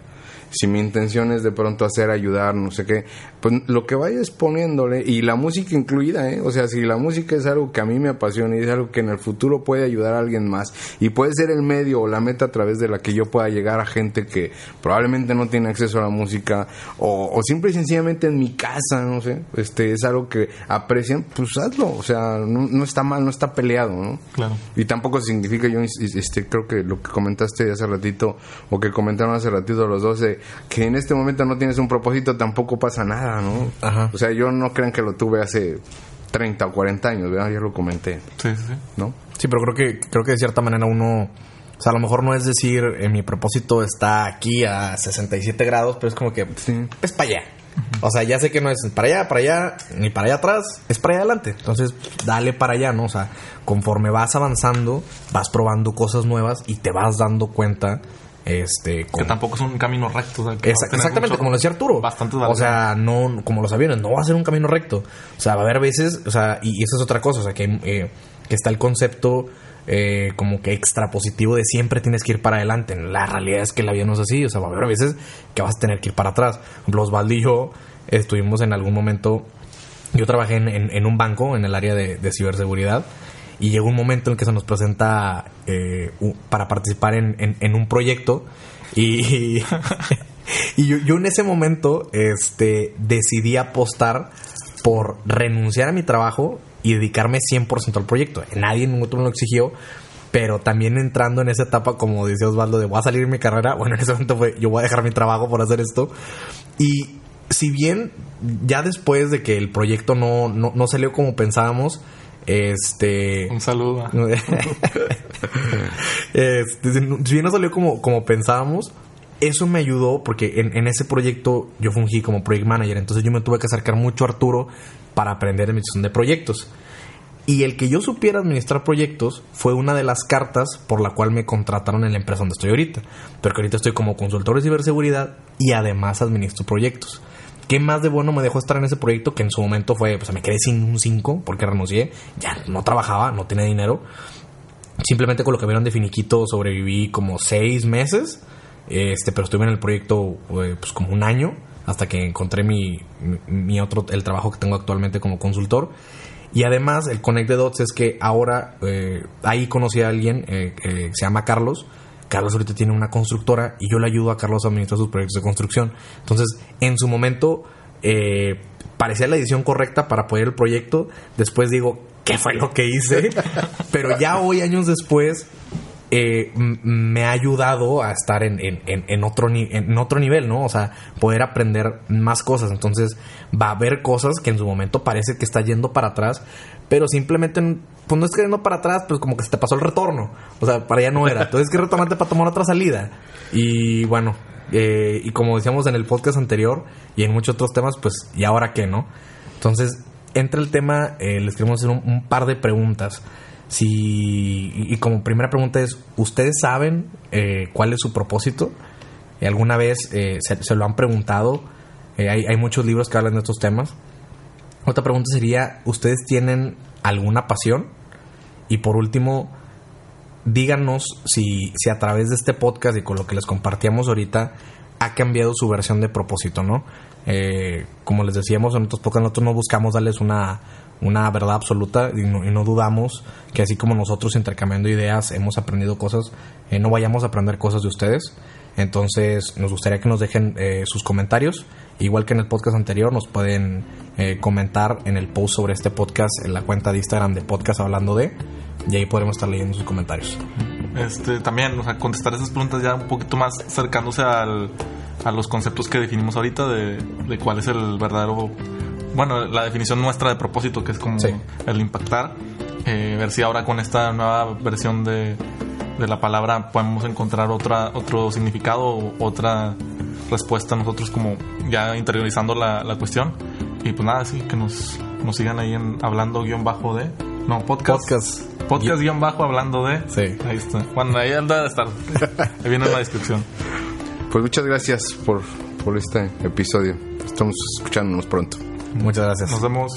si mi intención es de pronto hacer, ayudar, no sé qué, pues lo que vayas poniéndole, y la música incluida, ¿eh? O sea, si la música es algo que a mí me apasiona y es algo que en el futuro puede ayudar a alguien más, y puede ser el medio o la meta a través de la que yo pueda llegar a gente que probablemente no tiene acceso a la música, o, o simple y sencillamente en mi casa, no sé, este es algo que aprecian, pues hazlo, o sea, no, no está mal, no está peleado, ¿no? claro Y tampoco significa, yo este, creo que lo que comentaste hace ratito, o que comentaron hace ratito los dos, de que en este momento no tienes un propósito, tampoco pasa nada, ¿no? Ajá. O sea, yo no crean que lo tuve hace 30 o 40 años, ¿verdad? Ya lo comenté, sí sí sí ¿no? Sí, pero creo que, creo que de cierta manera uno... O sea, a lo mejor no es decir, eh, mi propósito está aquí a 67 grados, pero es como que Sí. es para allá. O sea, ya sé que no es para allá, para allá, ni para allá atrás, es para allá adelante. Entonces, dale para allá, ¿no? O sea, conforme vas avanzando, vas probando cosas nuevas y te vas dando cuenta, este... que tampoco es un camino recto o sea, exactamente, mucho- como lo decía Arturo. bastante o sea, no, como los aviones, no va a ser un camino recto. O sea, va a haber veces, o sea, y, y eso es otra cosa, o sea, que, eh, que está el concepto eh, como que extra positivo de siempre tienes que ir para adelante. La realidad es que la vida no es así, o sea, va a haber veces que vas a tener que ir para atrás. Ejemplo, Osvaldo y yo estuvimos en algún momento, yo trabajé en, en- en un banco en el área de, de ciberseguridad. Y llegó un momento en que se nos presenta eh, para participar en, un proyecto. Y, y yo, en ese momento este, decidí apostar por renunciar a mi trabajo y dedicarme 100% al proyecto. Nadie en otro me lo exigió, pero también entrando en esa etapa, como decía Osvaldo, de voy a salir de mi carrera, bueno, en ese momento fue, yo voy a dejar mi trabajo por hacer esto. Y si bien ya después de que el proyecto no, no, no salió como pensábamos, este... un saludo Este, si bien no salió como, como pensábamos, eso me ayudó porque en, en ese proyecto yo fungí como project manager, entonces yo me tuve que acercar mucho a Arturo para aprender administración de proyectos. Y el que yo supiera administrar proyectos fue una de las cartas por la cual me contrataron en la empresa donde estoy ahorita. Porque ahorita estoy como consultor de ciberseguridad y además administro proyectos. ¿Qué más de bueno me dejó estar en ese proyecto que en su momento fue, pues me quedé sin un 5 porque renuncié, ya no trabajaba, no tenía dinero. Simplemente con lo que vieron de finiquito sobreviví como seis meses. Este, pero estuve en el proyecto eh, pues como un año hasta que encontré mi, mi, otro, el trabajo que tengo actualmente como consultor. Y además, el Connect the Dots es que ahora eh, ahí conocí a alguien eh, que se llama Carlos. Carlos ahorita tiene una constructora y yo le ayudo a Carlos a administrar sus proyectos de construcción. Entonces, en su momento, eh, parecía la edición correcta para apoyar el proyecto. Después digo, ¿qué fue lo que hice? Pero ya hoy, años después, eh, me ha ayudado a estar en, en- en- otro en otro nivel, ¿no? O sea, poder aprender más cosas. Entonces, va a haber cosas que en su momento parece que está yendo para atrás, pero simplemente, pues no es que yendo para atrás, pues como que se te pasó el retorno. O sea, para allá no era. Entonces, que retomarte para tomar otra salida. Y bueno, eh, y como decíamos en el podcast anterior y en muchos otros temas, pues, ¿y ahora qué, no? Entonces, entra el tema, eh, les queremos hacer un par de preguntas. Si, y, como primera pregunta es, ¿ustedes saben eh, cuál es su propósito? ¿Alguna vez eh, se, lo han preguntado? Eh, hay, hay muchos libros que hablan de estos temas. Otra pregunta sería, ¿ustedes tienen alguna pasión? Y por último, díganos si, si a través de este podcast y con lo que les compartíamos ahorita ha cambiado su versión de propósito, ¿no? Eh, como les decíamos en otros podcasts, nosotros no buscamos darles una, una verdad absoluta y no, dudamos que así como nosotros intercambiando ideas hemos aprendido cosas, eh, no vayamos a aprender cosas de ustedes. Entonces, nos gustaría que nos dejen eh, sus comentarios. Igual que en el podcast anterior, nos pueden eh, comentar en el post sobre este podcast en la cuenta de Instagram de Podcast Hablando de. Y ahí podremos estar leyendo sus comentarios. Este, también, o sea, contestar esas preguntas ya un poquito más acercándose al, a los conceptos que definimos ahorita de, de cuál es el verdadero, bueno, la definición nuestra de propósito, que es como Sí. el impactar. Eh, ver si ahora con esta nueva versión de, de la palabra podemos encontrar otra, otro significado o otra respuesta nosotros como ya interiorizando la, la cuestión. Y pues nada, sí, que nos, nos sigan ahí en hablando guion bajo de... No, podcast. Podcast. Podcast guion bajo hablando de... Sí. Ahí está. Bueno, ahí anda de estar. Ahí viene en la descripción. Pues muchas gracias por, por este episodio. Estamos escuchándonos pronto. Muchas gracias. Nos vemos.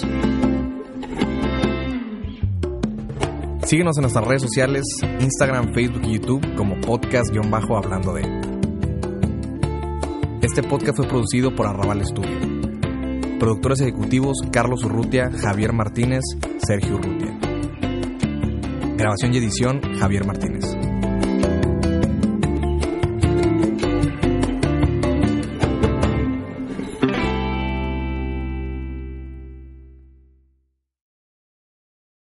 Síguenos en nuestras redes sociales, Instagram, Facebook y YouTube como podcast-hablando de. Este podcast fue producido por Arrabal Studio. Productores ejecutivos Carlos Urrutia, Javier Martínez, Sergio Urrutia. Grabación y edición Javier Martínez.